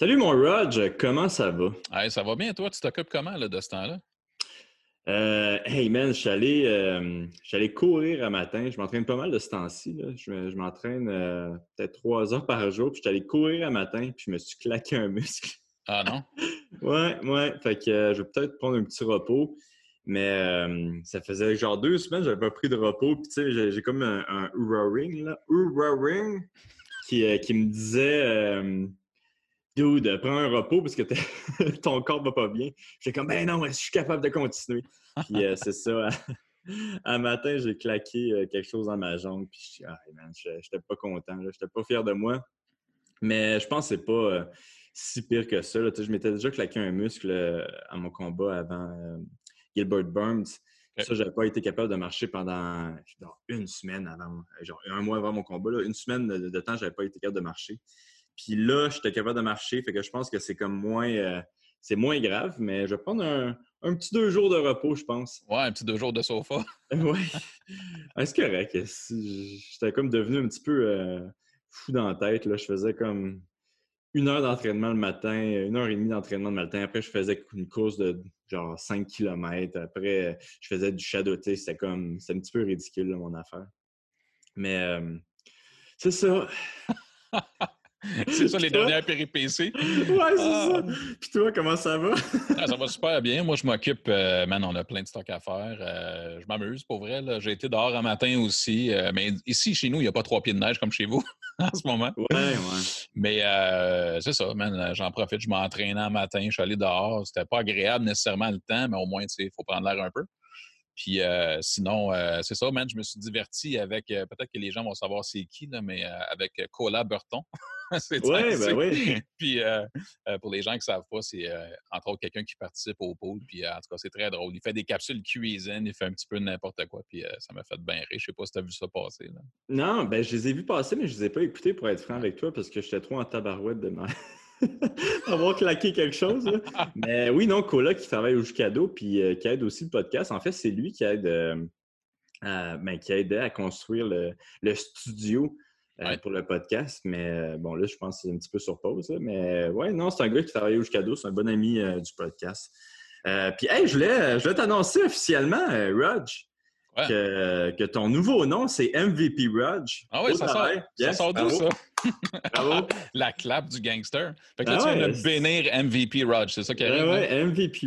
Salut mon Rog, comment ça va? Hey, ça va bien, toi? Tu t'occupes comment là, de ce temps-là? Euh, hey man, je suis allé, euh, je suis allé courir un matin. Je m'entraîne pas mal de ce temps-ci. là. Je, je m'entraîne euh, peut-être trois heures par jour. Puis je suis allé courir un matin, puis je me suis claqué un muscle. Ah non? Ouais, ouais. Fait que je vais peut-être prendre un petit repos. Mais ça faisait genre deux semaines que j'avais pas pris de repos. Puis tu sais, j'ai, comme un, un Ring, là. Oura Ring qui, qui me disait Dude, prends un repos parce que ton corps va pas bien. J'étais comme, ben non, je suis capable de continuer? Puis euh, c'est ça. Un matin, j'ai claqué euh, quelque chose dans ma jambe. Puis je suis, ah, man, j'étais pas content. J'étais pas fier de moi. Mais je pense que c'est pas euh, si pire que ça. là. Je m'étais déjà claqué un muscle à mon combat avant Gilbert Burns. Ça, j'avais pas été capable de marcher pendant genre, une semaine avant, genre un mois avant mon combat. là. Une semaine de, de temps, j'avais pas été capable de marcher. Puis là, j'étais capable de marcher. Fait que je pense que c'est comme moins, euh, c'est moins grave, mais je vais prendre un, un petit deux jours de repos, je pense. Ouais, un petit deux jours de sofa. Oui. c'est correct. J'étais comme devenu un petit peu euh, fou dans la tête. Là. Je faisais comme une heure d'entraînement le matin, une heure et demie d'entraînement le matin. Après, je faisais une course de genre 5 km. Après, je faisais du shadow. tu sais, C'était comme c'était un petit peu ridicule, là, mon affaire. Mais euh, c'est ça. c'est ça les Toi? dernières péripéties. Ouais, c'est Ah. ça. Puis toi, comment ça va? Ah, ça va super bien. Moi, je m'occupe, euh, man, on a plein de stocks à faire. Euh, je m'amuse, pour vrai. J'ai été dehors un matin aussi. euh, mais ici, chez nous, il n'y a pas trois pieds de neige comme chez vous en ce moment. Ouais, ouais. Mais c'est ça, man. J'en profite. Je m'entraînais un matin. Je suis allé dehors. C'était pas agréable nécessairement le temps, mais au moins, tu sais, il faut prendre l'air un peu. Puis euh, sinon, euh, c'est ça, man. Je me suis diverti avec, euh, peut-être que les gens vont savoir c'est qui, là, mais avec Cola Burton. c'est Ouais, ben oui. Puis pour les gens qui ne savent pas, c'est entre autres quelqu'un qui participe au pool. Puis en tout cas, c'est très drôle. Il fait des capsules cuisine, il fait un petit peu n'importe quoi. Puis ça m'a fait bien rire. Je sais pas si tu as vu ça passer. Là. Non, ben je les ai vus passer, mais je les ai pas écoutés pour être franc avec toi parce que j'étais trop en tabarouette de ma- d'avoir claqué quelque chose. là. Mais oui, non, Cola qui travaille au Jucado puis euh, qui aide aussi le podcast. En fait, c'est lui qui aide euh, à- ben, qui a aidé à construire le, le studio euh, Ouais. pour le podcast. Mais bon, là, je pense que c'est un petit peu sur pause. là. Mais ouais, non, c'est un gars qui travaille au Jucado, c'est un bon ami du podcast. Puis, hey, je voulais, je voulais t'annoncer officiellement, Rog, Ouais. que, que ton nouveau nom, c'est MVP Rog. Ah oui, ça sort, ça sort d'où ça? Bravo. La clap du gangster. Fait que là, Ah tu viens ouais, de bénir MVP Rog, c'est ça qui arrive? Ouais, hein? ouais, MVP.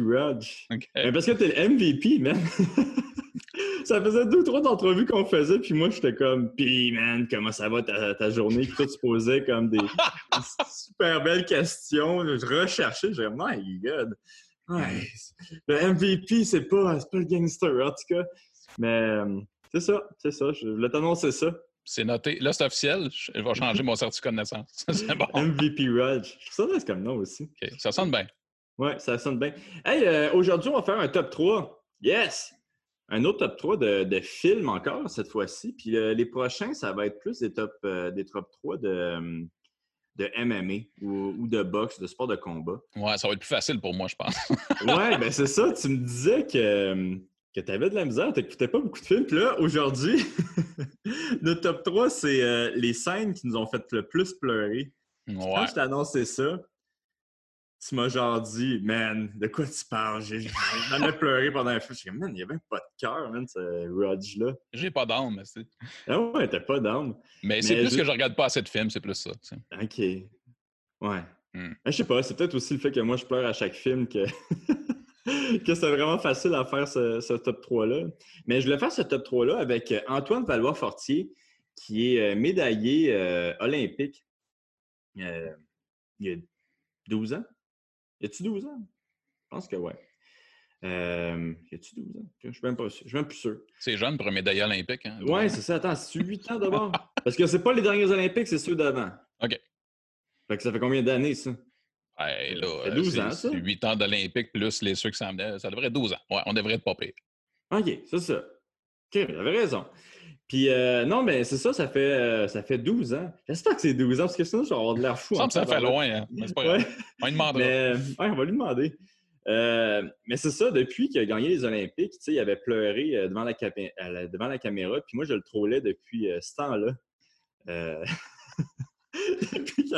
OK. Mais parce que t'es le MVP, man. ça faisait deux, trois entrevues qu'on faisait, puis moi, j'étais comme, pis, man, comment ça va ta, ta journée? Puis toi, tu posais comme des, super belles questions. Je recherchais, j'ai my God. Ouais, le MVP, c'est pas, c'est pas le gangster, en tout cas. Mais euh, c'est ça, c'est ça. Je voulais t'annoncer ça. C'est noté. Là, c'est officiel. Je vais changer mon certificat de naissance. c'est bon. MVP Rog. Je trouve ça nice comme nom aussi. Ça sonne bien. Ouais, ça sonne bien. Hey, euh, aujourd'hui, on va faire un top 3. Yes! Un autre top 3 de, de films encore cette fois-ci. Puis euh, les prochains, ça va être plus des top, euh, des top 3 de, de MMA ou, ou de boxe, de sport de combat. Ouais, ça va être plus facile pour moi, je pense. Ouais, ben c'est ça. Tu me disais que, que tu avais de la misère, tu n'écoutais pas beaucoup de films. Puis là, aujourd'hui, notre top 3, c'est euh, les scènes qui nous ont fait le plus pleurer. Quand je t'ai annoncé ça, tu m'as genre dit, man, de quoi tu parles? J'ai jamais pleuré pendant un film. Suis comme, man, il n'y avait même pas de cœur, man, ce Rog-là. J'ai pas d'âme, mais c'est. Ah ouais, t'as pas d'âme. Mais c'est plus que je regarde pas assez de films, c'est plus ça. tu sais. OK. Ouais. Hmm. Mais Je sais pas, c'est peut-être aussi le fait que moi, je pleure à chaque film que, que c'est vraiment facile à faire ce, ce top 3-là. Mais je voulais faire ce top 3-là avec euh, Antoine Valois-Fortier, qui est euh, médaillé euh, olympique euh, il y a 12 ans. Y a-tu 12 ans? Je pense que ouais. Euh, y a-tu 12 ans? Je suis même pas sûr. Je suis même plus sûr. C'est jeune pour un médaillé olympique. Hein? Ouais, c'est ça. Attends, c'est 8 ans d'abord? Parce que c'est pas les derniers Olympiques, c'est ceux d'avant. OK. Fait que ça fait combien d'années, ça? Ouais, là, Ça fait euh, 12 c'est- ans, ça? c'est 8 ans d'olympique plus les ceux qui s'en venaient. Ça devrait être 12 ans. Ouais, on devrait être pas pire. OK, c'est ça. OK, j'avais raison. Puis, euh, non, mais c'est ça, ça fait, euh, ça fait 12 ans. J'espère que c'est 12 ans, parce que sinon, je vais avoir de l'air fou. Ça ça fait loin, hein? mais c'est pas grave. Ouais. On lui demandera. Mais, ouais, on va lui demander. Euh, mais c'est ça, depuis qu'il a gagné les Olympiques, tu sais, il avait pleuré euh, devant, la devant la caméra, puis moi, je le trollais depuis euh, ce temps-là. Euh, puis il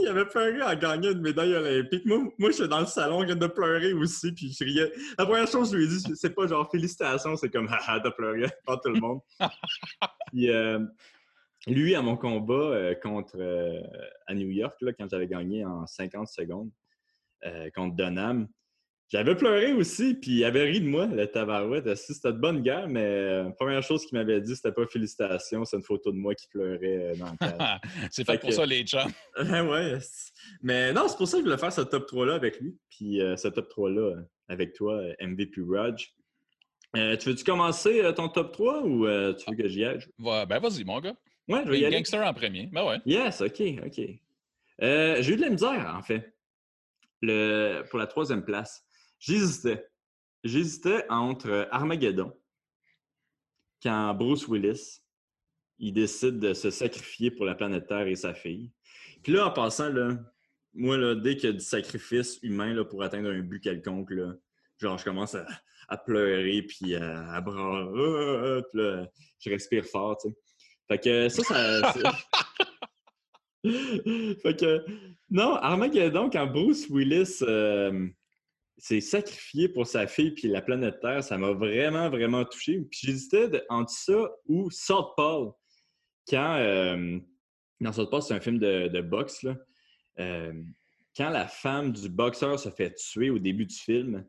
il avait pleuré en gagnant une médaille olympique. Moi, moi j'étais dans le salon, je viens de pleurer aussi, puis. La première chose que je lui ai dit, c'est pas genre félicitations, c'est comme haha, t'as pleuré, pas tout le monde. puis euh, lui, à mon combat euh, contre euh, à New York, là, quand j'avais gagné en 50 secondes contre Donham, j'avais pleuré aussi, puis il avait ri de moi, le tabarouette. C'était de bonne guerre, mais la première chose qu'il m'avait dit, c'était pas félicitations, c'est une photo de moi qui pleurait dans le cadre. c'est fait, pour ça, les chums. ouais. Mais non, c'est pour ça que je voulais faire ce top 3-là avec lui, puis ce top 3-là avec toi, MVP Raj. Euh, tu veux-tu commencer ton top 3 ou tu veux que j'y aille? ben vas-y, mon gars. Ouais, je vais y aller. Gangster en premier. Ben ouais. Yes, OK, OK. J'ai eu de la misère, en fait, le, pour la troisième place. J'hésitais. J'hésitais entre Armageddon, quand Bruce Willis, il décide de se sacrifier pour la planète Terre et sa fille. Puis là, en passant, là, moi, là, dès qu'il y a du sacrifice humain là, pour atteindre un but quelconque, là, genre, je commence à, pleurer, puis à, à puis là, je respire fort, tu sais. Fait que ça, ça... fait que, non, Armageddon, quand Bruce Willis euh, s'est sacrifié pour sa fille puis la planète Terre, ça m'a vraiment, vraiment touché. Puis j'hésitais entre ça ou Paul Quand, euh, dans Paul c'est un film de, boxe, là. Euh, quand la femme du boxeur se fait tuer au début du film,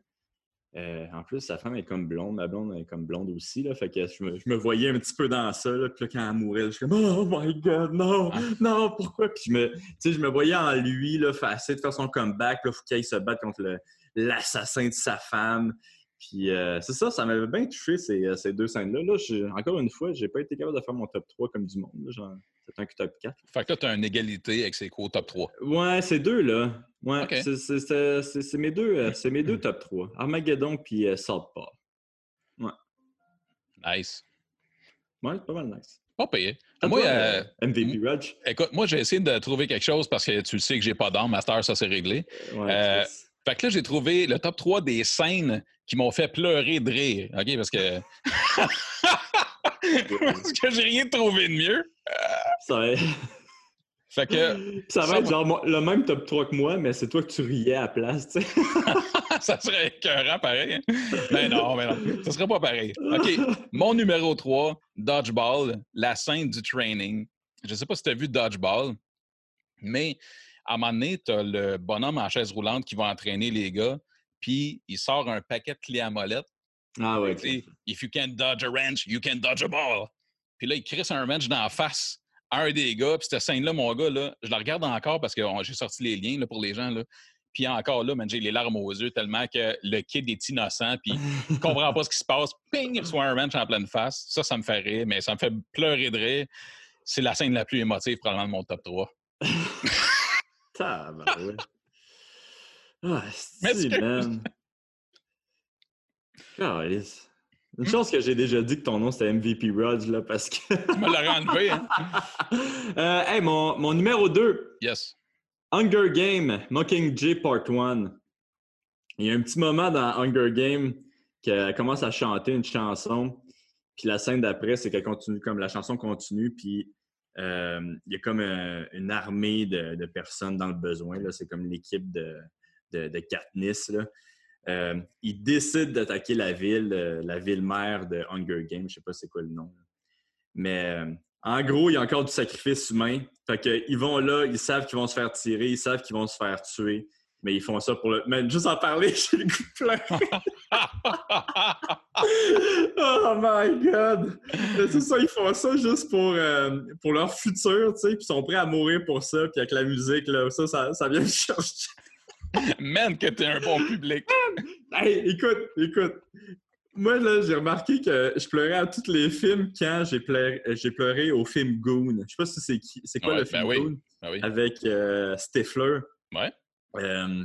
euh, en plus, sa femme est comme blonde, ma blonde est comme blonde aussi. Là, fait que je me, voyais un petit peu dans ça. Là, puis là, quand elle mourait, je suis comme Oh my god, non, ah. non, pourquoi? Puis je me, je me voyais en lui là, essayer de faire son comeback. Il faut qu'il se batte contre l'assassin de sa femme. Puis euh, c'est ça, ça m'avait bien touché ces, euh, ces deux scènes-là. Là, encore une fois, j'ai pas été capable de faire mon top 3 comme du monde. C'est un top 4. Fait que là, tu as une égalité avec ces co-top 3. Ouais, ces deux-là. Ouais, c'est mes, deux, euh, mes deux top 3. Armageddon puis euh, Southpaw. Ouais. Nice. Ouais, pas mal nice. Pas payé. moi, euh, MVP Raj? Écoute, moi, j'ai essayé de trouver quelque chose parce que tu sais que j'ai pas d'armes. Master, ça, c'est réglé. Ouais, fait que là, j'ai trouvé le top 3 des scènes qui m'ont fait pleurer de rire. OK? Parce que. parce que j'ai rien trouvé de mieux. Ça va... Fait que. Ça va être genre le même top 3 que moi, mais c'est toi que tu riais à la place, tu sais. ça serait écœurant pareil. Hein? Mais non, mais non. Ça serait pas pareil. OK. Mon numéro 3, Dodgeball, la scène du training. Je sais pas si tu as vu Dodgeball, mais à un moment donné, tu as le bonhomme en chaise roulante qui va entraîner les gars, puis il sort un paquet de clés à molette. Ah ouais. If you can dodge a wrench, you can dodge a ball. Puis là, il crisse un wrench dans la face à un des gars. Puis cette scène-là, mon gars, là, je la regarde encore parce que j'ai sorti les liens là, pour les gens. Là. Puis encore là, j'ai les larmes aux yeux tellement que le kid est innocent, puis il comprend pas ce qui se passe. Ping, il reçoit un wrench en pleine face. Ça, ça me fait rire, mais ça me fait pleurer de rire. C'est la scène la plus émotive, probablement, de mon top 3. Ah, c'est man. Une chance que j'ai déjà dit que ton nom c'était MVP Rod, là, parce que. tu me l'aurais enlevé, hein? euh, hey, mon, mon, numéro 2. Yes. Hunger Game, Mockingjay Part 1. Il y a un petit moment dans Hunger Game qu'elle commence à chanter une chanson. Puis la scène d'après, c'est qu'elle continue, comme la chanson continue, puis il y a comme euh, une armée de, personnes dans le besoin. C'est comme l'équipe de, de, Katniss. Là. Euh, ils décident d'attaquer la ville, la ville-mère de Hunger Games. Je sais pas c'est quoi le nom. Mais en gros, il y a encore du sacrifice humain. Qu'ils vont là, ils savent qu'ils vont se faire tirer, ils savent qu'ils vont se faire tuer. Mais ils font ça pour le. Mais juste en parler, j'ai le goût de pleurer. oh my god! C'est ça, ils font ça juste pour, euh, pour leur futur, tu sais, puis ils sont prêts à mourir pour ça, puis avec la musique, là, ça, ça, ça vient me chercher. Man, que t'es un bon public! hey, écoute, écoute. Moi, là, j'ai remarqué que je pleurais à tous les films quand j'ai pleuré, j'ai pleuré au film Goon. Je sais pas si c'est c'est quoi le film ben Goon? Ben oui. Avec euh, Stifler. Ouais. Euh,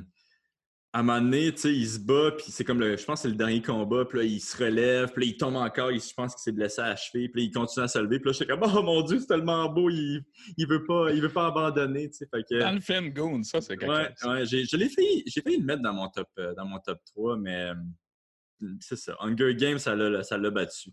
à un moment donné, tu sais, il se bat, puis c'est comme le, je pense que c'est le dernier combat, puis là, il se relève, puis là, il tombe encore, je pense qu'il s'est blessé à la cheville, puis là, il continue à se lever, puis là, je suis comme, oh mon Dieu, c'est tellement beau, il, il veut pas, il veut pas abandonner, tu sais, fait que... Dans le film Goon, ça, c'est quelque ouais, chose. Ouais, j'ai, je l'ai fait, j'ai failli le mettre dans mon top, euh, dans mon top 3, mais c'est ça, Hunger Games, ça l'a, ça l'a battu.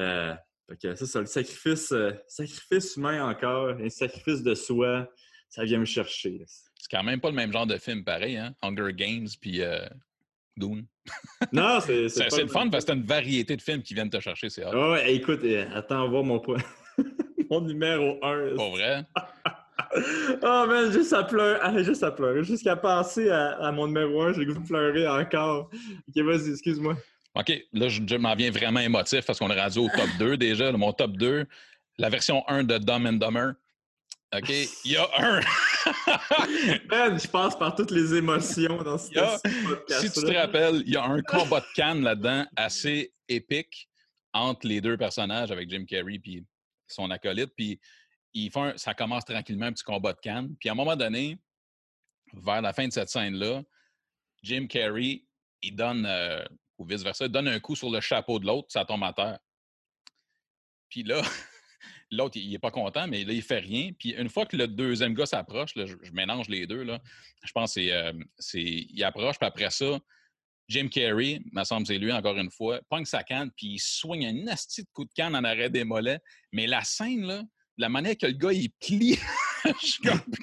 Euh, Fait que ça, c'est le sacrifice, euh, sacrifice humain encore, un sacrifice de soi, ça vient me chercher. C'est quand même pas le même genre de film pareil, hein? Hunger Games puis euh, Dune. Non, c'est C'est le fun parce que c'est une variété de films qui viennent te chercher, c'est hot. Ouais, écoute, euh, attends voir mon point. mon numéro 1. Pas vrai? Oh man, juste à pleurer, ah, juste à pleurer, jusqu'à penser à, à mon numéro 1, j'ai goût de pleurer encore. Ok, vas-y, excuse-moi. OK, là, je, je m'en viens vraiment émotif parce qu'on est rendu au top 2 déjà. Mon top 2, la version 1 de Dumb and Dumber. OK, il y a un. Man, je passe par toutes les émotions dans ce podcast. si tu te rappelles, il y a un combat de canne là-dedans assez épique entre les deux personnages avec Jim Carrey puis son acolyte. Puis ils font un- ça commence tranquillement, un petit combat de canne. Puis à un moment donné, vers la fin de cette scène-là, Jim Carrey, il donne, euh, ou vice-versa, il donne un coup sur le chapeau de l'autre, ça tombe à terre. Puis là, l'autre, il n'est pas content, mais là, il fait rien. Puis une fois que le deuxième gars s'approche, je, mélange les deux, là, je pense c'est, euh, approche, puis après ça, Jim Carrey, me semble c'est lui encore une fois, pogne sa canne, puis il soigne un nasty de coup de canne en arrêt des mollets. Mais la scène, là, la manière que le gars, il plie, je suis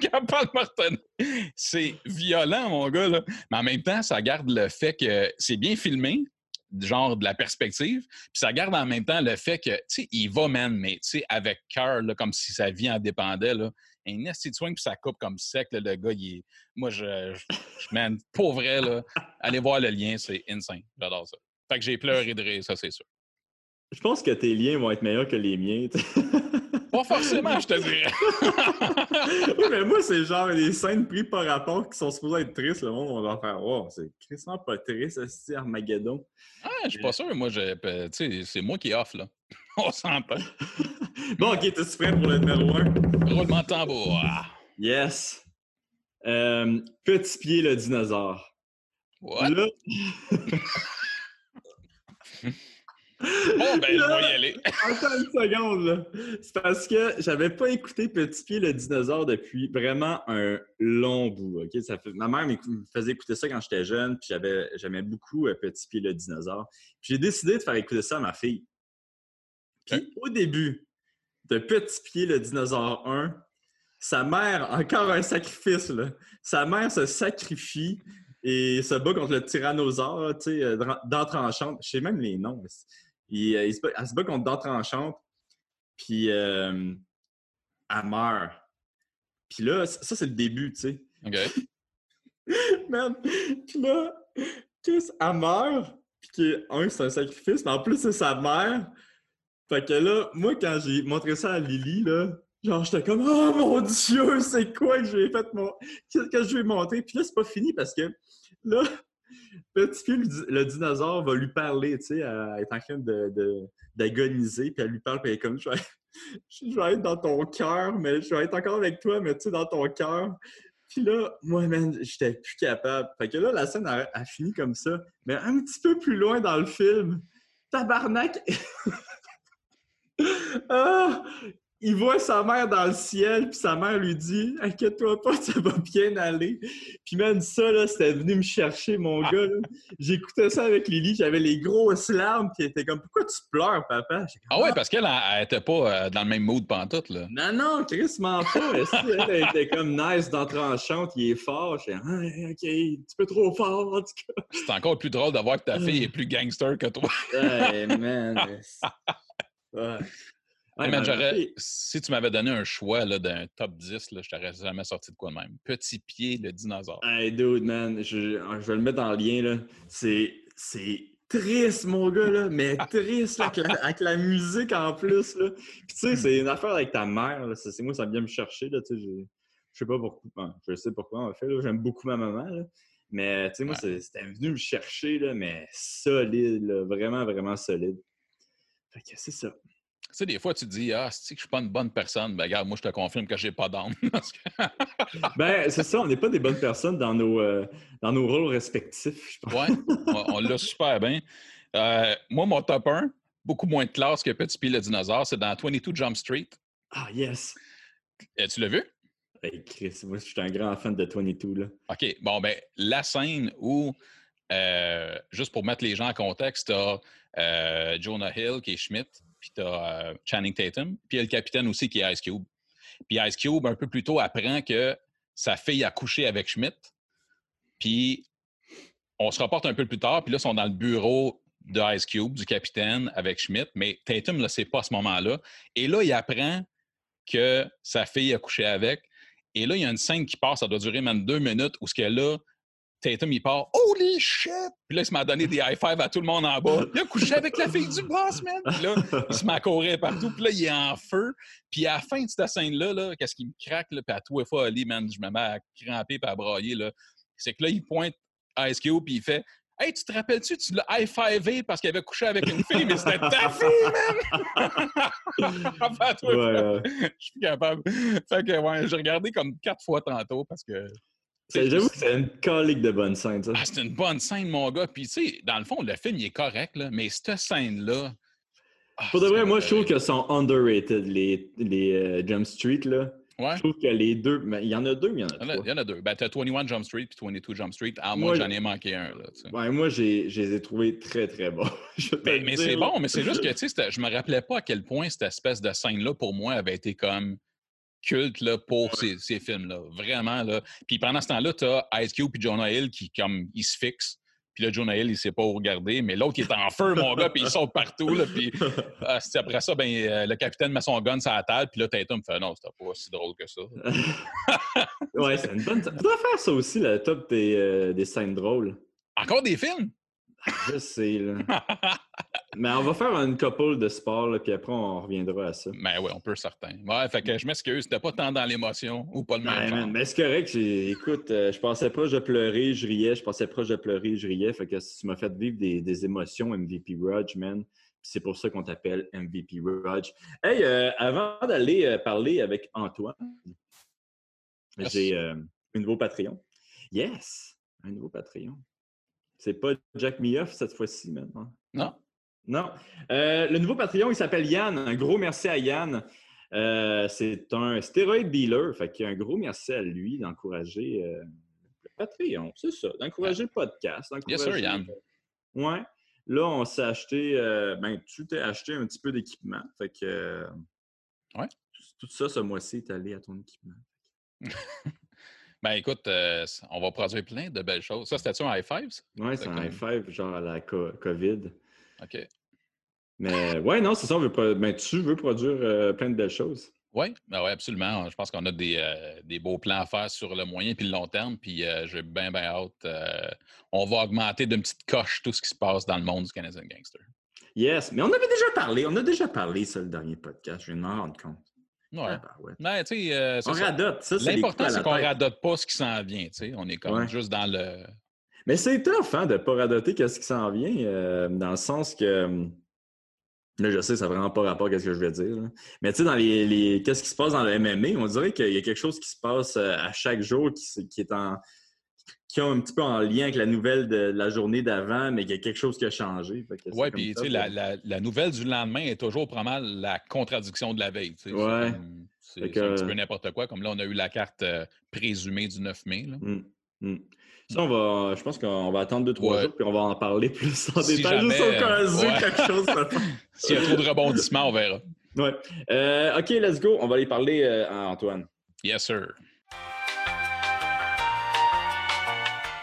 capable de me. C'est violent, mon gars, là. Mais en même temps, ça garde le fait que c'est bien filmé, genre de la perspective, puis ça garde en même temps le fait que, tu sais, il va, man, mais tu sais, avec cœur, comme si sa vie en dépendait, là. Un nasty swing, puis ça coupe comme sec, là, le gars, il est... Moi, je- man, pour vrai, là, allez voir le lien, c'est insane. J'adore ça. Fait que j'ai pleuré de rire, ça, c'est sûr. Je pense que tes liens vont être meilleurs que les miens. Pas forcément, je te dirais. oui, mais moi, c'est genre des scènes prises par rapport qui sont supposées être tristes. Le monde va faire Oh, c'est tristement pas triste, c'est Armageddon. Ah, je suis pas sûr. Moi, sais, c'est moi qui off, là. On s'entend. bon, ok, t'es prêt pour le numéro 1? Roulement de tambour. Yes. Euh, petit pied le dinosaure. What? Là, Bon, ben, je vais y aller. Attends une seconde, là. C'est parce que j'avais pas écouté Petit Pied le dinosaure depuis vraiment un long bout. ok? Ça fait... Ma mère me faisait écouter ça quand j'étais jeune, puis j'avais... j'aimais beaucoup euh, Petit Pied le dinosaure. Puis j'ai décidé de faire écouter ça à ma fille. Puis au début de Petit Pied le dinosaure 1, sa mère, encore un sacrifice, là. Sa mère se sacrifie et se bat contre le tyrannosaure, tu sais, euh, tranchante. Je sais même les noms. Il, euh, il se bat, elle se bat contre tranchante, puis euh, elle meurt. Puis là, ça, c'est le début, tu sais. OK. Man, puis là, Chris, elle meurt, puis que, un, c'est un sacrifice, mais en plus, c'est sa mère. Fait que là, moi, quand j'ai montré ça à Lily, là, genre, j'étais comme, oh mon Dieu, c'est quoi que j'ai fait, mon... qu'est-ce que je vais montrer? Puis là, c'est pas fini parce que là, Petit le, di- le dinosaure va lui parler, tu sais, elle est en train de- de- d'agoniser, puis elle lui parle, puis elle est comme, je vais, je vais être dans ton cœur, mais je vais être encore avec toi, mais tu sais, dans ton cœur. Puis là, moi, man, j'étais plus capable. Fait que là, la scène a, a fini comme ça. Mais un petit peu plus loin dans le film, tabarnak! ah! Il voit sa mère dans le ciel, puis sa mère lui dit Inquiète-toi pas, ça va bien aller. Puis même ça, là, c'était venu me chercher, mon gars. J'écoutais ça avec Lily, j'avais les grosses larmes, puis elle était comme Pourquoi tu pleures, papa? Comme, Ah ouais, parce qu'elle, elle elle était pas euh, dans le même mood pantoute, là. non, non, Chris ment pas. Elle, était comme nice dans tranchante, il est fort. J'étais, ah, ok, un petit peu trop fort, en tout cas. C'est encore plus drôle de voir que ta fille est plus gangster que toi. Hey, man. Ouais. Ouais, j'aurais- si tu m'avais donné un choix là, d'un top 10, là, je t'aurais jamais sorti de quoi de même. Petit pied, le dinosaure. Hey, dude, man, je, je vais le mettre le lien, là. C'est, c'est triste, mon gars, là, mais triste, là, avec, la, avec la musique en plus, là. Puis, tu sais, c'est une affaire avec ta mère. C'est, moi, ça vient me chercher, là, Je sais pas pourquoi. Bon, je sais pourquoi, en fait, là. J'aime beaucoup ma maman, là. Mais, tu sais, moi, Ouais. c'était venu me chercher, là, mais solide, là. Vraiment, vraiment solide. Fait que c'est ça. Tu sais, des fois, tu te dis, ah, que je suis pas une bonne personne? Ben, regarde, moi, je te confirme que j'ai pas d'âme. Ben, c'est ça, on n'est pas des bonnes personnes dans nos, euh, dans nos rôles respectifs, je pense. ouais, on, on l'a super bien. Euh, moi, mon top 1, beaucoup moins de classe que Petit pied, le dinosaure, c'est dans 22 Jump Street. Ah, yes! Euh, tu l'as vu? Hey, Chris, moi, je suis un grand fan de 22, là. OK. Bon, ben, la scène où, euh, juste pour mettre les gens en contexte, tu as Jonah Hill qui est Schmidt, puis tu as Channing Tatum, puis il y a le capitaine aussi qui est Ice Cube. Puis Ice Cube, un peu plus tôt, apprend que sa fille a couché avec Schmidt. Puis on se reporte un peu plus tard, puis là, ils sont dans le bureau de Ice Cube, du capitaine, avec Schmidt, mais Tatum ne le sait pas à ce moment-là. Et là, il apprend que sa fille a couché avec. Et là, il y a une scène qui passe, ça doit durer même deux minutes, où ce qu'elle là, Tatum, il part Holy shit! Puis là, il se m'a donné des high five à tout le monde en bas. Il a couché avec la fille du boss, man! Puis là, il se m'a courir partout. Puis là, il est en feu. Puis à la fin de cette scène-là, -là, qu'est-ce qui me craque? Là, puis à tout fois, Ali, man, je me mets à cramper et à brailler. C'est que là, il pointe Ice Cube puis il fait Hey, tu te rappelles-tu, tu l'as high-fivé parce qu'il avait couché avec une fille, mais c'était ta fille, man! enfin, toi, ouais, je suis capable. Fait que, ouais, j'ai regardé comme quatre fois tantôt parce que. J'avoue que c'est une colique de bonne scène, ça. Ah, c'est une bonne scène, mon gars. Puis, tu sais, dans le fond, le film, il est correct, là, mais cette scène-là. Ah, Pour de vrai, moi, je trouve qu'elles sont underrated, les, les euh, Jump Street, là. Je trouve que les deux. Mais il y en a deux, il y en a trois. Il y en a deux. Ben, tu as 21 Jump Street puis 22 Jump Street. Ah, moi, j'en ai manqué un. Là, ouais, moi, je les ai trouvés très, très bons. mais, mais c'est bon, mais c'est juste que tu sais, je me rappelais pas à quel point cette espèce de scène-là, pour moi, avait été comme culte là, pour ces, ces films-là. Vraiment. Là. Puis pendant ce temps-là, tu as Ice Cube et Jonah Hill qui, comme, ils se fixent. Puis là, Jonah Hill, il sait pas où regarder, mais l'autre, il est en feu, mon gars, puis il saute partout. Là, puis ah, après ça, ben, euh, le capitaine met son gun sur la table, puis là, Tatum fait non, c'était pas si drôle que ça. ouais, c'est une bonne. Tu dois faire ça aussi, le top des, euh, des scènes drôles. Encore des films? Je sais, là. Mais on va faire une couple de sport, là, puis après, on reviendra à ça. Mais ben oui, on peut, certain. Ouais, fait que je m'excuse, c'était pas tant dans l'émotion ou pas le même Mais c'est correct. Écoute, euh, je pensais proche de pleurer, je riais. Je pensais proche de pleurer, je riais. Fait que tu m'as fait vivre des, émotions, MVP Rudge, man. C'est pour ça qu'on t'appelle MVP Rudge. Hey, euh, avant d'aller euh, parler avec Antoine, j'ai un nouveau Patreon. Yes! Un nouveau Patreon. C'est pas Jack Mioff cette fois-ci maintenant. Non. Non. Euh, le nouveau Patreon, il s'appelle Yann. Un gros merci à Yann. Euh, c'est un stéroïde dealer. Fait qu'il y a un gros merci à lui d'encourager euh, le Patreon. C'est ça. D'encourager le podcast. Bien sûr, Yann. Ouais. Là, on s'est acheté. ben, tu t'es acheté un petit peu d'équipement. Fait que. ouais. Tout ça, ce mois-ci, est allé à ton équipement. Ben écoute, on va produire plein de belles choses. Ça, c'était-tu un high five? Oui, c'est un high five, genre à la COVID. OK. Mais ouais, non, c'est ça. On veut ben, tu veux produire euh, plein de belles choses. Oui, ben ouais, absolument. Je pense qu'on a des, euh, des, beaux plans à faire sur le moyen et le long terme. Puis euh, j'ai bien, bien hâte. on va augmenter d'une petite coche tout ce qui se passe dans le monde du Canadian Gangster. Yes, mais on avait déjà parlé. On a déjà parlé sur le dernier podcast. Je viens de m'en rendre compte. Ouais. Ben, ouais. on radote. Ça, L'important, c'est qu'on radote pas ce qui s'en vient. On est comme juste dans le mais c'est tough hein, de ne pas radoter qu'est-ce qui s'en vient, euh, dans le sens que. Hum, là, je sais, ça n'a vraiment pas rapport à ce que je vais dire. Mais tu sais, dans les, qu'est-ce qui se passe dans le MMA, on dirait qu'il y a quelque chose qui se passe euh, à chaque jour qui, qui est en qui ont un petit peu en lien avec la nouvelle de, la journée d'avant, mais qu'il y a quelque chose qui a changé. Oui, puis tu sais, la, la, nouvelle du lendemain est toujours pas mal la contradiction de la veille. Ouais. C'est un petit peu n'importe quoi. Comme là, on a eu la carte euh, présumée du 9 mai. Là. Hum. Ça, on va, je pense qu'on va attendre deux, trois jours, puis on va en parler plus en détail, juste au cas où quelque chose. S'il y a trop de rebondissements, on verra. Ouais. Euh, OK, let's go. On va aller parler euh, à Antoine. Yes, sir.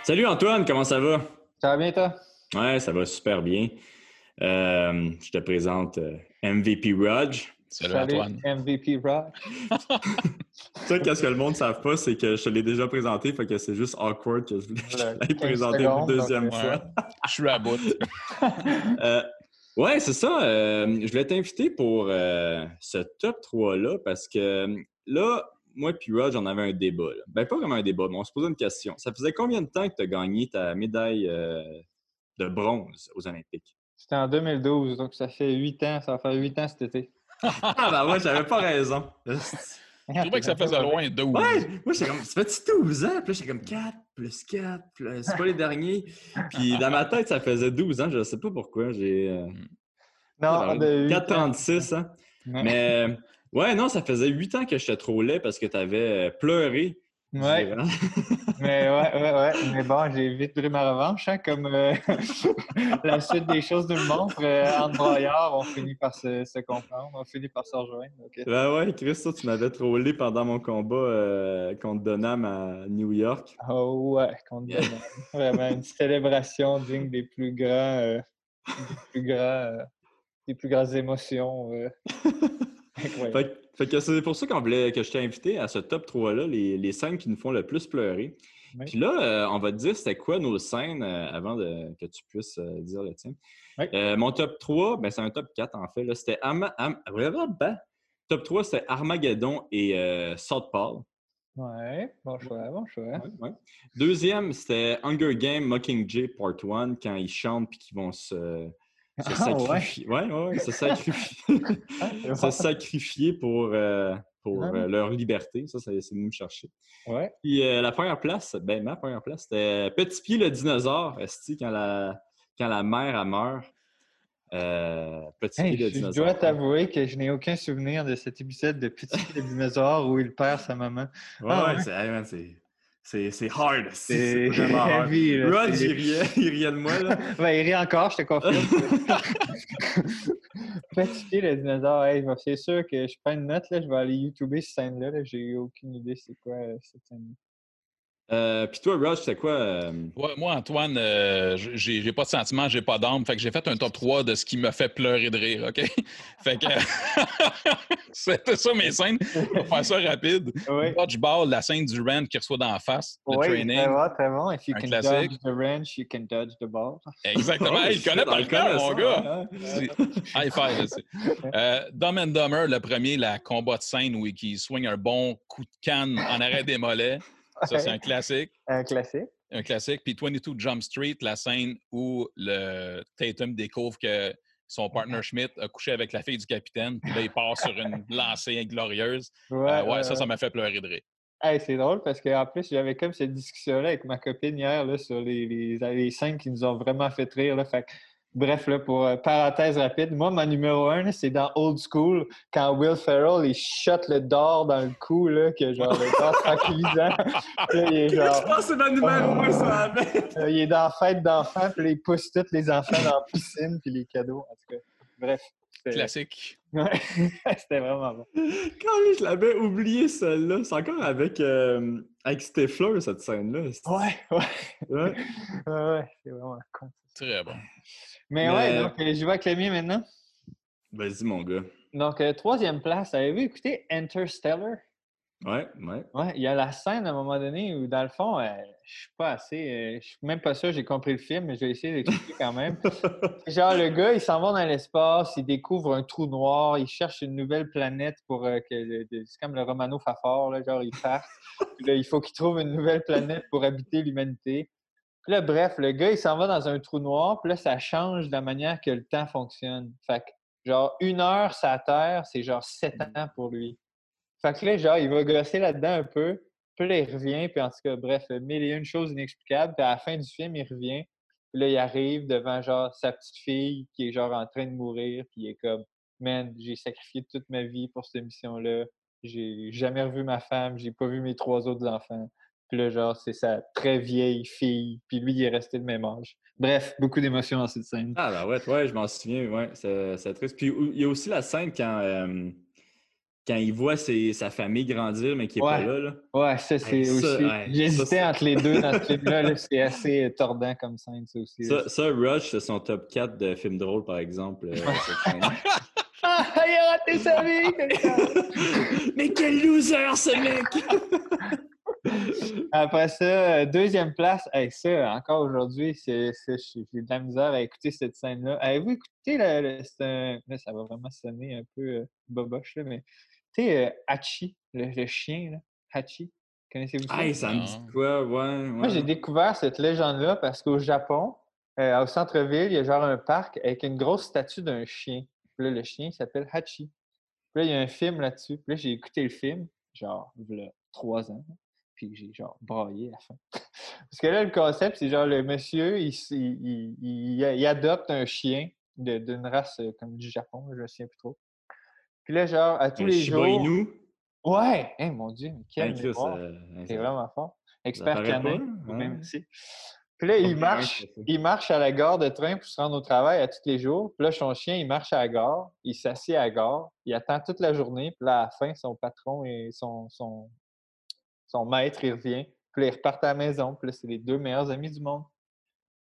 Salut Antoine, comment ça va? Ça va bien, toi? Ouais, ça va super bien. Euh, je te présente MVP Rudge. Salut, Antoine. MVP Rock. ça, qu'est-ce que le monde ne savent pas, c'est que je te l'ai déjà présenté, fait que c'est juste awkward que je l'ai présenté une deuxième fois. je suis à bout. euh, ouais, c'est ça. Euh, je voulais t'inviter pour euh, ce top 3-là parce que là, moi et Rod, j'en avais un débat. Ben, pas vraiment un débat, mais on se posait une question. Ça faisait combien de temps que tu as gagné ta médaille euh, de bronze aux Olympiques? C'était en 2012, donc ça fait huit ans. Ça va faire huit ans cet été ah, ben ouais, j'avais pas raison. Je trouvais que ça faisait loin 12. Ouais, moi j'étais comme, ça fait 12 ans? Puis là, j'étais comme 4 plus 4, c'est pas les derniers. Puis dans ma tête, ça faisait 12 ans, je sais pas pourquoi. J'ai. Euh... Non, 4,36 hein. Mais ouais, non, ça faisait 8 ans que j'étais trop laid parce que t'avais pleuré Ouais. Mais ouais, ouais, ouais. Mais bon, j'ai vite pris ma revanche, hein, comme euh, la suite des choses nous le montre. Euh, entre broyards, on finit par se, se comprendre, on finit par se rejoindre. Ben ouais, Chris, ça, tu m'avais trollé pendant mon combat euh, contre Donham à New York. Oh ouais, contre Yeah. Vraiment une célébration digne des plus grands, euh, des plus grands, euh, des plus grandes émotions. Fait, que- fait que c'est pour ça qu'on voulait que je t'ai invité à ce top 3-là, les, les scènes qui nous font le plus pleurer. Oui. Puis là, euh, on va te dire c'était quoi nos scènes euh, avant de, que tu puisses euh, dire le tien. Oui. Mon top 3, ben, c'est un top 4 en fait. C'était Arma- Am- vraiment, ben, Top 3, c'était Armageddon et Southpaw. Ouais, bon choix, bon choix. Ouais, ouais. Deuxième, c'était Hunger Game Mockingjay Part 1 quand ils chantent puis qu'ils vont se, se Ah, sacrifier. ouais, ouais, ouais, se sacrifier. se sacrifier pour, euh, pour Ah. euh, leur liberté. Ça, c'est c'est venu me chercher. Ouais. Puis euh, la première place, ben ma première place, c'était Petit Pied le dinosaure, esti, quand la, quand la mère elle meurt. Petit Hey, Pied le je, je dinosaure. dois t'avouer que je n'ai aucun souvenir de cet épisode de Petit Pied le dinosaure où il perd sa maman. Ouais, Ah, ouais, c'est- c'est- hard. C'est vraiment hard. heavy, là, Rod, il riait, il riait de moi. Là. Ben, il rit encore, je te confirme. Petit Pied le dinosaure, hey, ben, c'est sûr que je prends une note, là, je vais aller YouTuber cette scène-là. là. J'ai aucune idée c'est quoi euh, cette scène Euh, Puis toi, Rod, c'était quoi? euh, Ouais, moi, Antoine, euh, j'ai j'ai pas de sentiment, j'ai pas d'âme. Fait que j'ai fait un top 3 de ce qui me fait pleurer de rire, OK? Fait que c'était ça mes scènes. On va faire ça rapide. Oui, Dodgeball, la scène du rent qui reçoit d'en face, le oui training. très bon, très bon. If you Un can classique. dodge the wrench, you can dodge the ball. Exactement. Oh, il connaît par le cœur, mon gars. hein? C'est- High five, c'est. Euh, Dumb and Dumber, le premier, la combat de scène où il swing un bon coup de canne en arrêt des mollets. Ça, c'est un classique. Un classique. Un classique. Puis 22 Jump Street, la scène où le Tatum découvre que son partner Schmidt a couché avec la fille du capitaine. Puis là, il part sur une lancée inglorieuse. Ouais, Euh, ouais, ouais, ça, ça m'a fait pleurer de rire. Hey, c'est drôle parce qu'en plus, j'avais comme cette discussion-là avec ma copine hier là, sur les, les, les scènes qui nous ont vraiment fait rire. Là. Fait que, bref, là, pour euh, parenthèse rapide, moi, ma numéro un, là, c'est dans Old School, quand Will Ferrell, il shot le dard dans le cou, là, que genre, le dard tranquillisant. Là, il est Je genre, pense que c'est ma numéro 1, ça avait. euh, il est dans la fête d'enfants, puis là, il pousse tous les enfants dans la piscine, puis les cadeaux. En tout cas, bref. Classique. Ouais, c'était vraiment bon. Quand je l'avais oublié, celle-là. C'est encore avec, euh, avec cette scène-là. ouais, Ouais. ouais, ouais, c'est vraiment con. Très bon. Mais, Mais- ouais, donc, euh, je vais avec le mien maintenant. Vas-y, mon gars. Donc, euh, troisième place, avez-vous écouté Interstellar? Ouais, ouais. Ouais, il y a la scène à un moment donné où, dans le fond, euh, je suis pas assez. euh, je suis même pas sûr, j'ai compris le film, mais je vais essayer d'expliquer quand même. Genre, le gars, il s'en va dans l'espace, il découvre un trou noir, il cherche une nouvelle planète pour euh, que. C'est comme le Romano Fafard, là, genre, il part. Puis là, il faut qu'il trouve une nouvelle planète pour habiter l'humanité. Puis là, bref, le gars, il s'en va dans un trou noir, puis là, ça change la manière que le temps fonctionne. Fait que, genre, une heure sa Terre, c'est genre sept ans pour lui. Fait que là, genre, il va gosser là-dedans un peu, puis là, il revient, puis en tout cas, bref, mille et une choses inexplicables, puis à la fin du film, il revient, puis là, il arrive devant, genre, sa petite fille qui est, genre, en train de mourir, puis il est comme, man, j'ai sacrifié toute ma vie pour cette mission-là, j'ai jamais revu ma femme, j'ai pas vu mes trois autres enfants. Puis là, genre, c'est sa très vieille fille. Puis lui, il est resté de même âge. Bref, beaucoup d'émotions dans cette scène. Ah, bah ouais, ouais, je m'en souviens, ouais, c'est triste. Puis il y a aussi la scène quand, euh, quand il voit ses- sa famille grandir, mais qui n'est pas Ouais. là. là. Ouais, ça, c'est Hey, aussi. ouais, J'hésitais entre les deux dans ce film-là. là. C'est assez tordant comme scène, ça aussi. Ça, ça, Rush, c'est son top 4 de films drôles, par exemple. euh. Ah, il a raté sa vie! mais quel loser, ce mec! Après ça, euh, deuxième place. Hey, ça, encore aujourd'hui, c'est, c'est- j'ai de la misère à écouter cette scène-là. Avez-vous écouté, le, le- c'est un- là, ça va vraiment sonner un peu euh, boboche, là, mais tu sais, euh, Hachi, le, le chien, là, Hachi, connaissez-vous ça? Hey, ça me dit quoi, ouais. ouais. Moi, j'ai découvert cette légende-là parce qu'au Japon, euh, au centre-ville, il y a genre un parc avec une grosse statue d'un chien. Puis là, le chien s'appelle Hachi. Puis là, il y a un film là-dessus. Puis là, j'ai écouté le film, genre, il y a trois ans. Puis j'ai genre braillé à la fin. Parce que là, le concept, c'est genre le monsieur, il, s- il, il- il- il adopte un chien d'une race euh, comme du Japon, je ne sais plus trop. Puis là, genre, à tous Un les Shiba jours. Inu? Ouais! Hey, mon Dieu, mais quel euh, C'est vraiment fort. Expert canin, même ouais. ici. Puis là, il marche, il marche à la gare de train pour se rendre au travail à tous les jours. Puis là, son chien, il marche à la gare, il s'assied à la gare, il attend toute la journée. Puis là, à la fin, son patron et son, son, son maître, il revient. Puis là, ils repartent à la maison. Puis là, c'est les deux meilleurs amis du monde.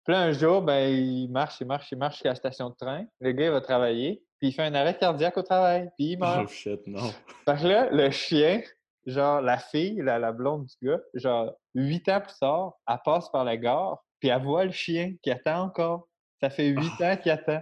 Puis là, un jour, ben, il marche, il marche, il marche jusqu'à la station de train. Le gars, il va travailler. Puis il fait un arrêt cardiaque au travail. Puis il meurt. Oh shit, non. Que là, le chien, genre la fille, la, la blonde du gars, genre huit ans plus tard, elle passe par la gare, puis elle voit le chien qui attend encore. Ça fait huit ans qu'il attend.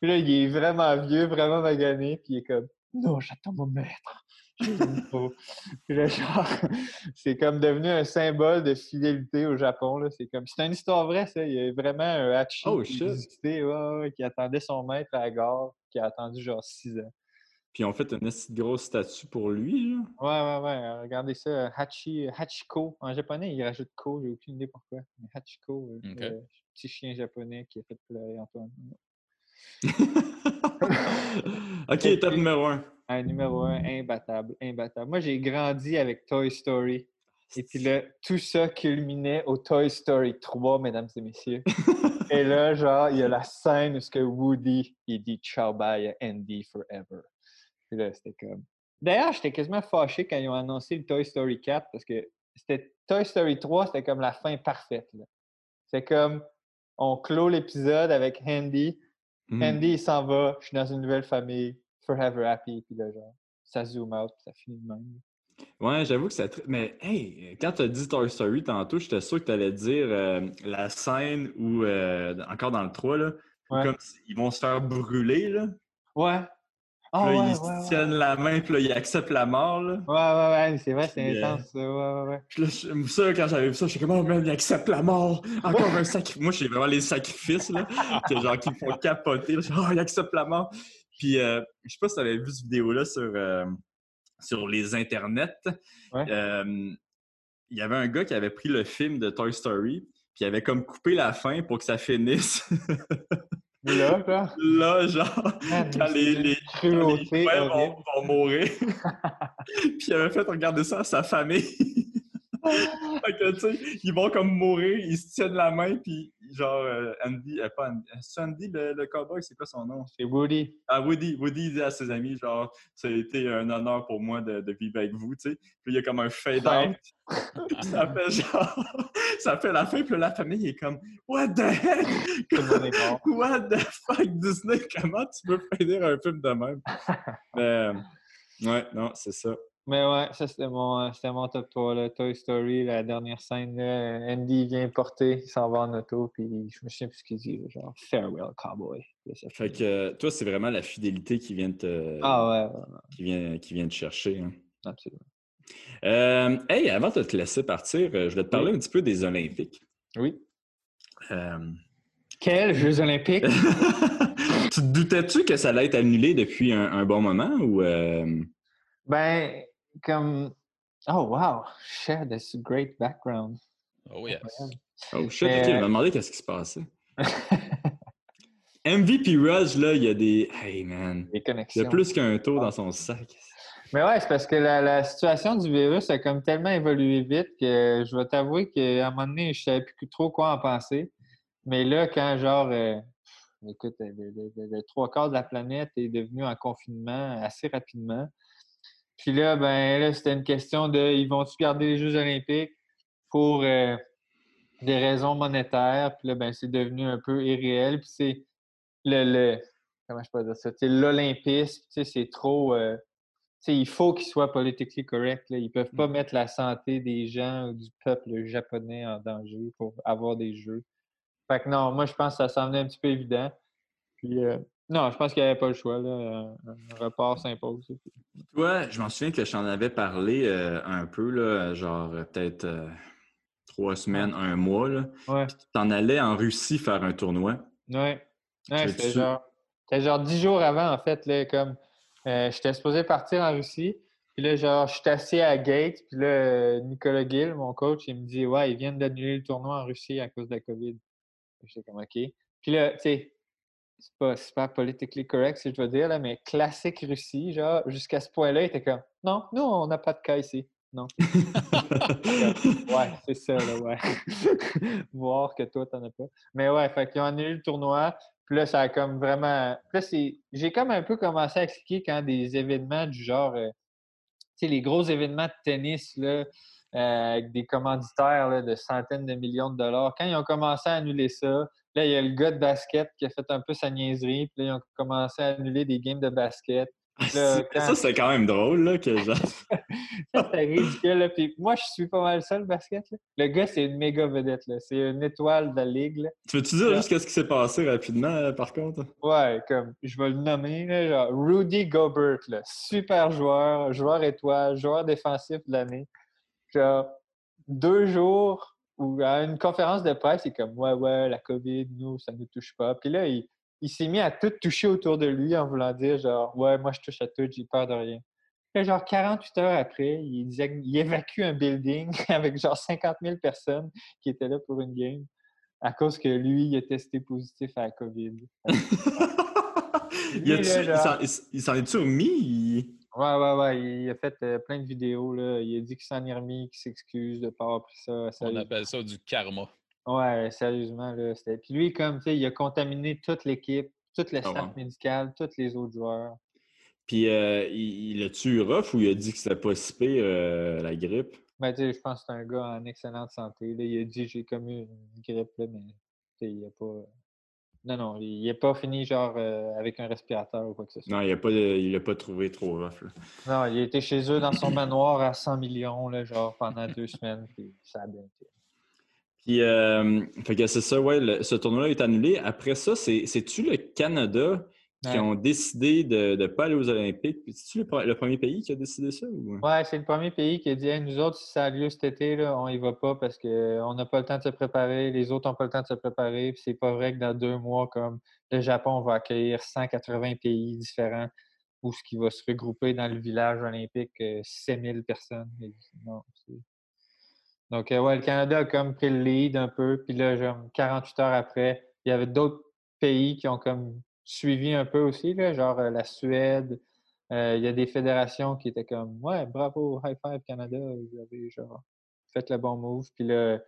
Puis là, il est vraiment vieux, vraiment magané, puis il est comme Non, j'attends mon maître. C'est comme devenu un symbole de fidélité au Japon. C'est comme. C'est une histoire vraie, ça. Il y a vraiment un Hachi Oh, qui ouais, ouais, qui attendait son maître à la gare, qui a attendu genre six ans. Puis ils ont fait une assez grosse statue pour lui, là. Ouais, ouais, ouais. Regardez ça. Hachi, Hachiko. En japonais, il rajoute ko. J'ai aucune idée pourquoi. Mais Hachiko, euh, petit chien japonais qui a fait pleurer Antoine. ok, top numéro un. Un numéro un, imbattable, imbattable. Moi, j'ai grandi avec Toy Story. Et puis là, tout ça culminait au Toy Story 3, mesdames et messieurs. Et là, genre, il y a la scène où ce que Woody, il dit Ciao bye à Andy forever. Puis là, c'était comme. D'ailleurs, j'étais quasiment fâché quand ils ont annoncé le Toy Story 4 parce que c'était Toy Story 3, c'était comme la fin parfaite. C'est comme on clôt l'épisode avec Andy. Hmm. Andy, il s'en va, je suis dans une nouvelle famille, forever happy, puis là, genre, ça zoom out, ça finit de même. Ouais, j'avoue que ça. Mais hey, quand tu as dit Toy Story tantôt, j'étais sûr que tu allais dire euh, la scène où, euh, encore dans le 3, là, Ouais. comme ils vont se faire brûler, là. Ouais. Ah là, ouais, ils ouais, se ouais. tiennent la main, puis là, ils acceptent la mort, là. Ouais, ouais, ouais, c'est vrai, c'est euh, intense, ça. Ouais, ouais, ouais. Puis là, je- ça, quand j'avais vu ça, j'étais comme, oh man, il accepte la mort. Encore un sacrifice. Moi, j'ai vraiment les sacrifices, là, que, genre, qui me font capoter. là. Je oh, il accepte la mort. Puis, euh, je sais pas si tu avais vu cette vidéo-là sur, euh, sur les internets. Ouais. Euh, il y avait un gars qui avait pris le film de Toy Story, puis il avait comme coupé la fin pour que ça finisse. Là, là, là, genre, quand les, les, quand les vont, vont mourir. puis il avait fait regarder ça à sa famille. fait que, tu sais, ils vont comme mourir, ils se tiennent la main, puis genre, euh, Andy, euh, pas Andy, Andy le, le cowboy, c'est quoi son nom? C'est Woody. Ah, Woody, Woody il dit à ses amis, genre, ça a été un honneur pour moi de, de vivre avec vous, tu sais. Puis il y a comme un fade-out. Ça fait genre, ça fait la fin, puis la famille est comme, What the heck? What the fuck, Disney? Comment tu peux finir un film de même? Mais, euh, ouais, non, c'est ça. Mais ouais, ça c'était mon, euh, mon top 3, là. Toy Story, la dernière scène, là, Andy vient porter, il s'en va en auto, puis je me souviens plus ce qu'il dit, genre Farewell Cowboy. Ça Fait que euh, toi, c'est vraiment la fidélité qui vient te, Ah ouais, ouais, ouais, qui vient, qui vient te chercher. hein. absolument. Euh, hey, avant de te laisser partir, je vais te parler un petit peu des Olympiques. Oui. Euh, Quels Jeux Olympiques? tu te doutais-tu que ça allait être annulé depuis un, un bon moment ou euh, ben, comme. Oh wow, share this great background. Oh yes. Oh shit, ok, je me demandais qu'est-ce qui se passait. MVP Rush, là, il y a des. Hey man. Les Il y connexions. a plus qu'un tour dans son sac. Mais ouais, c'est parce que la, la situation du virus a comme tellement évolué vite que je vais t'avouer qu'à un moment donné, je savais plus trop quoi en penser. Mais là, quand genre, euh, écoute, le, le- le- le trois quarts de la planète est devenu en confinement assez rapidement. Puis là, ben là, c'était une question de ils vont-tu garder les Jeux olympiques pour euh, des raisons monétaires? Puis là, ben c'est devenu un peu irréel. Puis c'est le, le comment je peux dire ça? Tu sais, L'olympisme, tu sais, c'est trop. euh, tu sais, il faut qu'ils soient politiquement corrects. Là. Ils peuvent pas mettre la santé des gens ou du peuple japonais en danger pour avoir des jeux. Fait que non, moi, je pense que ça semblait un petit peu évident. Puis, euh, non, je pense qu'il n'y avait pas le choix. Là. Un, report s'impose. Ouais, je m'en souviens que je t'en avais parlé euh, un peu, là, genre euh, peut-être euh, trois semaines, un mois. Là. Ouais, Tu t'en allais en Russie faire un tournoi. ouais. Ouais, c'était genre, c'était genre dix jours avant, en fait. Là, comme euh, j'étais supposé partir en Russie. Puis là, genre, je suis assis à gate. Puis là, Nicolas Gill, mon coach, il me dit Ouais, ils viennent d'annuler le tournoi en Russie à cause de la COVID. J'étais comme OK. Puis là, tu sais, c'est pas super politically correct, si je veux dire, là, mais classique Russie, genre, jusqu'à ce point-là, il était comme Non, nous, on n'a pas de cas ici. Non. ouais, c'est ça, là, ouais. Voir que toi, t'en as pas. Mais ouais, fait qu'ils ont annulé le tournoi. Puis là, ça a comme vraiment. Puis là, j'ai comme un peu commencé à expliquer quand des événements du genre, euh, tu sais, les gros événements de tennis, là, euh, avec des commanditaires là, de centaines de millions de dollars, quand ils ont commencé à annuler ça, là, il y a le gars de basket qui a fait un peu sa niaiserie, puis là, ils ont commencé à annuler des games de basket. Ça, c'est quand même drôle, là, que genre... ça, c'est ridicule, Puis moi, je suis pas mal seul, basket, là. Le gars, c'est une méga vedette, là. C'est une étoile de la ligue, là. Tu veux-tu dire juste qu'est-ce qui s'est passé rapidement, par contre? Ouais, comme, je vais le nommer, là, genre, Rudy Gobert, là. Super joueur, joueur étoile, joueur défensif de l'année. Genre, deux jours où, à une conférence de presse, il est comme, ouais, ouais, la COVID, nous, ça nous touche pas. Puis là, il il s'est mis à tout toucher autour de lui en voulant dire genre Ouais, moi je touche à tout, j'ai peur de rien. Puis genre 48 heures après, il, il évacue un building avec genre 50 000 personnes qui étaient là pour une game à cause que lui, il a testé positif à la COVID. il s'en est-tu remis? Ouais, ouais, ouais. Il a fait euh, plein de vidéos. Là. Il a dit qu'il s'en est remis, qu'il s'excuse de ne pas avoir pris ça. On appelle ça du karma. Ouais, sérieusement, là. Puis lui, comme, tu sais, il a contaminé toute l'équipe, toute le ah staff médical, tous les autres joueurs. Puis euh, il, a-tu rough ou il a dit que c'était pas si euh, la grippe? Ben, tu sais, je pense que c'est un gars en excellente santé. Là. Il a dit j'ai comme eu une grippe, là, mais il a pas. Non, non, il n'est pas fini genre euh, avec un respirateur ou quoi que ce soit. Non, il n'a pas, il pas trouvé trop rough. Non, il a été chez eux dans son manoir à 100 millions, là, genre pendant deux semaines, puis ça a bien été. Puis, euh, fait que c'est ça, ouais, ce tournoi-là est annulé. Après ça, c'est-tu le Canada qui ont décidé de ne pas aller aux Olympiques? C'est-tu le, premier pays qui a décidé ça? Ou... Ouais, c'est le premier pays qui a dit nous autres, si ça a lieu cet été, là, on y va pas parce qu'on n'a pas le temps de se préparer, les autres n'ont pas le temps de se préparer. Puis c'est pas vrai que dans deux mois, comme le Japon va accueillir 180 pays différents où ce qui va se regrouper dans le village olympique, 6000 euh, personnes. Non, donc, euh, ouais, le Canada a comme pris le lead un peu. Puis là, genre, 48 heures après, il y avait d'autres pays qui ont comme suivi un peu aussi, là, genre euh, la Suède. Euh, il y a des fédérations qui étaient comme Ouais, bravo, high five Canada, vous avez genre fait le bon move. Puis là,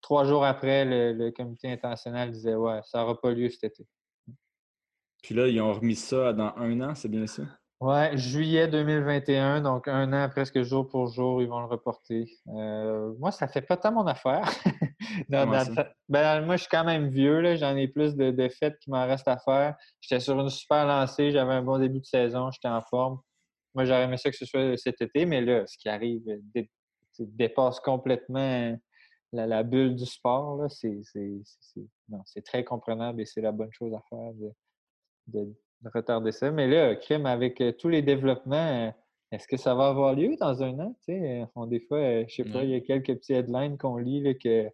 trois jours après, le, comité international disait Ouais, ça n'aura pas lieu cet été. Puis là, ils ont remis ça dans un an, c'est bien ça? Ouais, juillet 2021, donc un an presque jour pour jour, ils vont le reporter. Euh, moi, ça fait pas tant mon affaire. ben, moi, je suis quand même vieux, j'en ai plus de, fêtes qui m'en restent à faire. J'étais sur une super lancée, j'avais un bon début de saison, j'étais en forme. Moi, j'aurais aimé ça que ce soit cet été, mais là, ce qui arrive dépasse complètement la, bulle du sport. C'est très comprenable et c'est la bonne chose à faire de retarder ça. Mais là, crime, avec euh, tous les développements, euh, est-ce que ça va avoir lieu dans un an? Euh, on, des fois, je sais pas, il y a quelques petits headlines qu'on lit là, que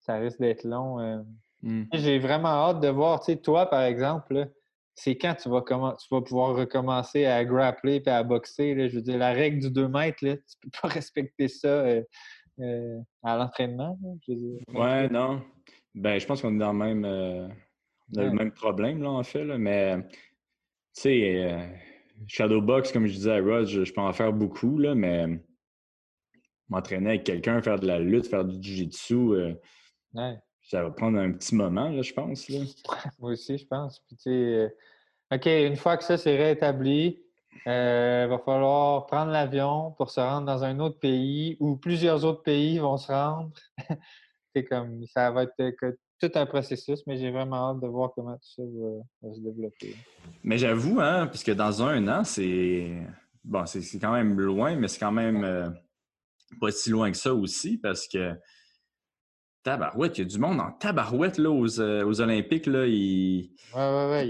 ça risque d'être long. Mmh. J'ai vraiment hâte de voir, toi, par exemple, c'est quand tu vas, comment, tu vas pouvoir recommencer à grappler et à boxer. Là, je veux dire, la règle du 2 mètres, là, tu peux pas respecter ça à l'entraînement. Ouais, non. Ben, je pense qu'on est dans le même, le même problème, là, en fait. Là, mais sais, euh, Shadowbox, comme je disais à Rod, je, peux en faire beaucoup, là, mais m'entraîner avec quelqu'un, faire de la lutte, faire du jiu-jitsu, euh, ça va prendre un petit moment, là, je pense. Là. Moi aussi, je pense. Puis, euh, OK, une fois que ça c'est rétabli, il va falloir prendre l'avion pour se rendre dans un autre pays où plusieurs autres pays vont se rendre. c'est comme ça va être tout un processus, mais j'ai vraiment hâte de voir comment tout ça va, se développer. Mais j'avoue, hein, puisque dans un an, c'est bon, c'est quand même loin, mais c'est quand même euh, pas si loin que ça aussi, parce que tabarouette, il y a du monde en tabarouette là, aux, euh, Olympiques. Là,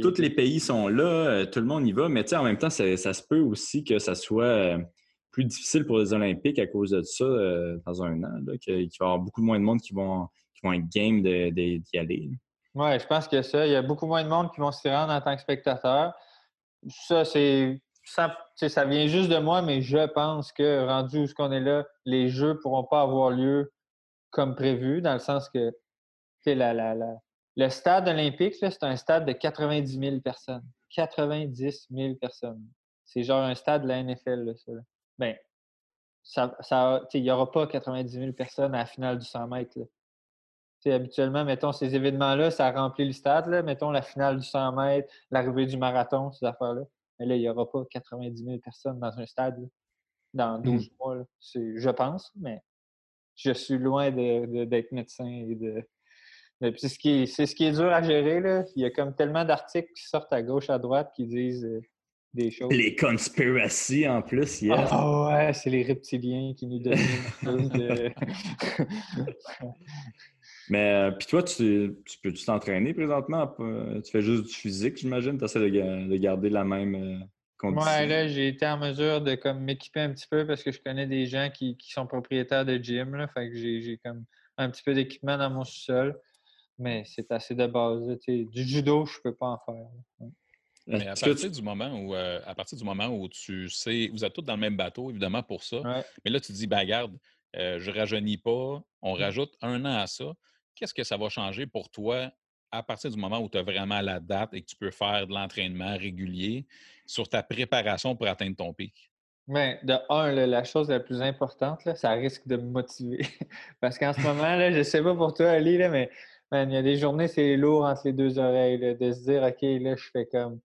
Tous les pays sont là, euh, tout le monde y va, mais en même temps, ça, se peut aussi que ça soit plus difficile pour les Olympiques à cause de ça dans un an, qu'il va y avoir beaucoup moins de monde qui vont vont être game d'y aller. Oui, je pense que ça. Il y a beaucoup moins de monde qui vont se rendre en tant que spectateur. Ça, c'est. Ça, ça vient juste de moi, mais je pense que rendu où ce qu'on est là, les jeux ne pourront pas avoir lieu comme prévu, dans le sens que le stade olympique, c'est un stade de 90 000 personnes. 90 000 personnes. C'est genre un stade de la NFL, là, ça. Ben, ça, il n'y aura pas 90 000 personnes à la finale du 100 mètres. Habituellement, mettons, ces événements-là, ça remplit le stade. Là. Mettons la finale du 100 mètres, l'arrivée du marathon, ces affaires-là. Mais là, il n'y aura pas 90 000 personnes dans un stade dans 12 mmh. mois. Je pense, mais je suis loin d'être médecin et de. C'est ce, qui est, ce qui est dur à gérer. Là. Il y a comme tellement d'articles qui sortent à gauche, à droite qui disent euh, des choses. Les conspiracies en plus, yes. Ah ouais, c'est les reptiliens qui nous donnent de... Mais euh, puis toi, tu, peux-tu t'entraîner présentement? Tu fais juste du physique, j'imagine? Tu essaies de, garder la même euh, condition? Ouais, là, j'ai été en mesure de comme m'équiper un petit peu parce que je connais des gens qui, sont propriétaires de gym. Là, fait que j'ai comme un petit peu d'équipement dans mon sous-sol. Mais c'est assez de base. Du judo, je peux pas en faire. Mais à partir, du moment où, euh, à partir du moment où tu sais, vous êtes tous dans le même bateau, évidemment, pour ça. Mais là, tu dis, ben, garde, je rajeunis pas, on rajoute un an à ça qu'est-ce que ça va changer pour toi à partir du moment où tu as vraiment la date et que tu peux faire de l'entraînement régulier sur ta préparation pour atteindre ton pic? Mais de un, la chose la plus importante, ça risque de me motiver. Parce qu'en ce moment, là, je ne sais pas pour toi, Ali, mais il y a des journées, c'est lourd entre les deux oreilles, de se dire, OK, là, je fais comme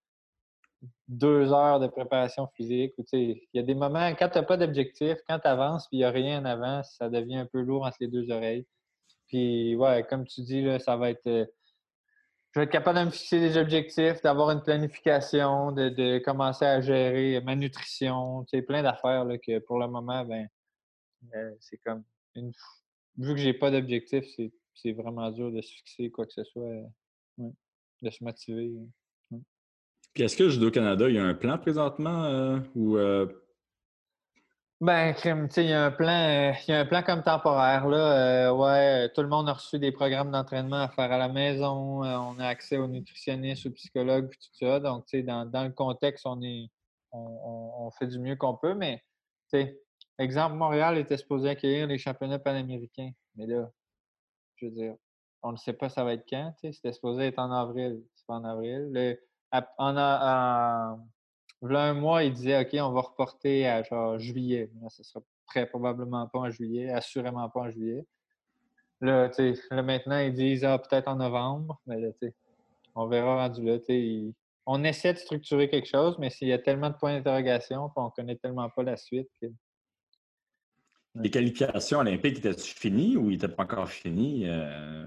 deux heures de préparation physique. Il y a des moments, quand tu n'as pas d'objectif, quand tu avances et il n'y a rien en avant, ça devient un peu lourd entre les deux oreilles. Puis, ouais, comme tu dis, là, ça va être. Euh, je vais être capable de me fixer des objectifs, d'avoir une planification, de, commencer à gérer ma nutrition, plein d'affaires que pour le moment, ben, euh, c'est comme. Une... Vu que j'ai pas d'objectif, c'est vraiment dur de se fixer quoi que ce soit, euh, de se motiver. Puis est-ce que Judo Canada, il y a un plan présentement ou ben, il y a un plan, euh, il y a un plan comme temporaire. Là. Euh, ouais, tout le monde a reçu des programmes d'entraînement à faire à la maison. Euh, on a accès aux nutritionnistes, aux psychologues, tout ça. Donc, dans, dans le contexte, on est on, fait du mieux qu'on peut. Mais, exemple, Montréal était supposé accueillir les championnats panaméricains. Mais là, je veux dire, on ne sait pas ça va être quand. C'était supposé être en avril. C'est pas en avril. Le, en, en, Là, un mois, il disait OK, on va reporter à genre juillet. Là, ce sera très probablement pas en juillet, assurément pas en juillet. Là, là maintenant, ils disent ah, peut-être en novembre, mais là, on verra rendu là. On essaie de structurer quelque chose, mais s'il y a tellement de points d'interrogation qu'on ne connaît tellement pas la suite. Les qualifications olympiques, étaient-tu finies ou ils n'étaient pas encore finis? Euh...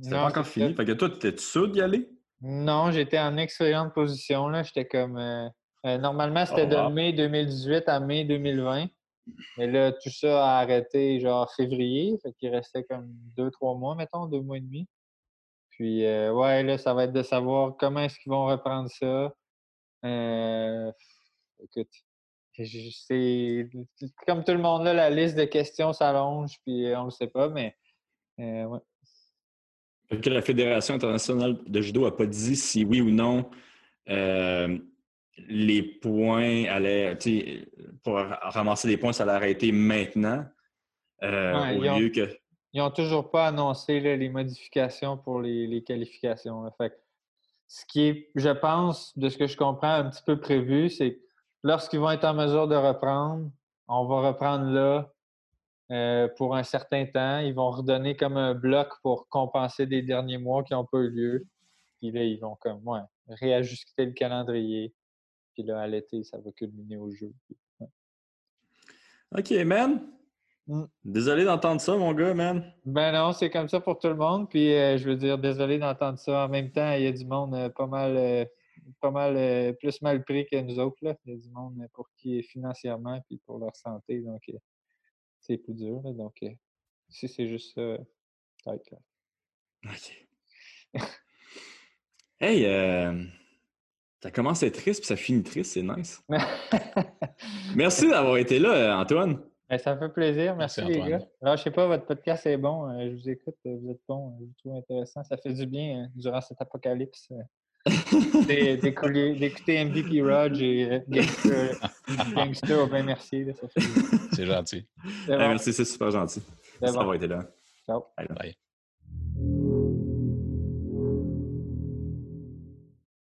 C'était pas encore fini. Fait que toi, étais-tu sûr d'y aller? Non, j'étais en excellente position. J'étais comme. Euh, euh, normalement, c'était de mai 2018 à mai 2020. Mais là, tout ça a arrêté genre février. Fait qu'il restait comme deux, trois mois, mettons, deux mois et demi. Puis, euh, ouais, là, ça va être de savoir comment est-ce qu'ils vont reprendre ça. Euh, écoute, c'est comme tout le monde là, la liste de questions s'allonge, puis on ne le sait pas, mais ouais. Que la Fédération internationale de judo n'a pas dit si oui ou non les points allaient, pour ramasser des points, ça allait arrêter maintenant. Euh, au lieu que. Ils n'ont toujours pas annoncé les modifications pour les, qualifications. Fait ce qui est, je pense, de ce que je comprends, un petit peu prévu, c'est que lorsqu'ils vont être en mesure de reprendre, on va reprendre là euh, pour un certain temps. Ils vont redonner comme un bloc pour compenser des derniers mois qui n'ont pas eu lieu. Puis là, ils vont comme ouais, réajuster le calendrier. Puis là, à l'été, ça va culminer au jeu. OK, man. Mmh. Désolé d'entendre ça, mon gars, man. Ben non, c'est comme ça pour tout le monde. Puis euh, je veux dire, désolé d'entendre ça. En même temps, il y a du monde euh, pas mal, euh, pas mal plus mal pris que nous autres. Là. Il y a du monde pour qui financièrement puis pour leur santé. Donc, c'est plus dur. Donc, si c'est juste ça, OK. hey, ça commence à être triste, puis ça finit triste, c'est nice. Merci d'avoir été là, Antoine. Ben, ça me fait plaisir. Merci, les gars. Alors, je sais pas, votre podcast est bon. Euh, je vous écoute, vous êtes bon. Je vous trouve intéressant. Ça fait du bien euh, durant cet apocalypse. Euh, d'écouter MVP Rog et Gangster, Gangster bien merci. C'est gentil. Merci, c'est super gentil. Ça va été là. Ciao. Bye.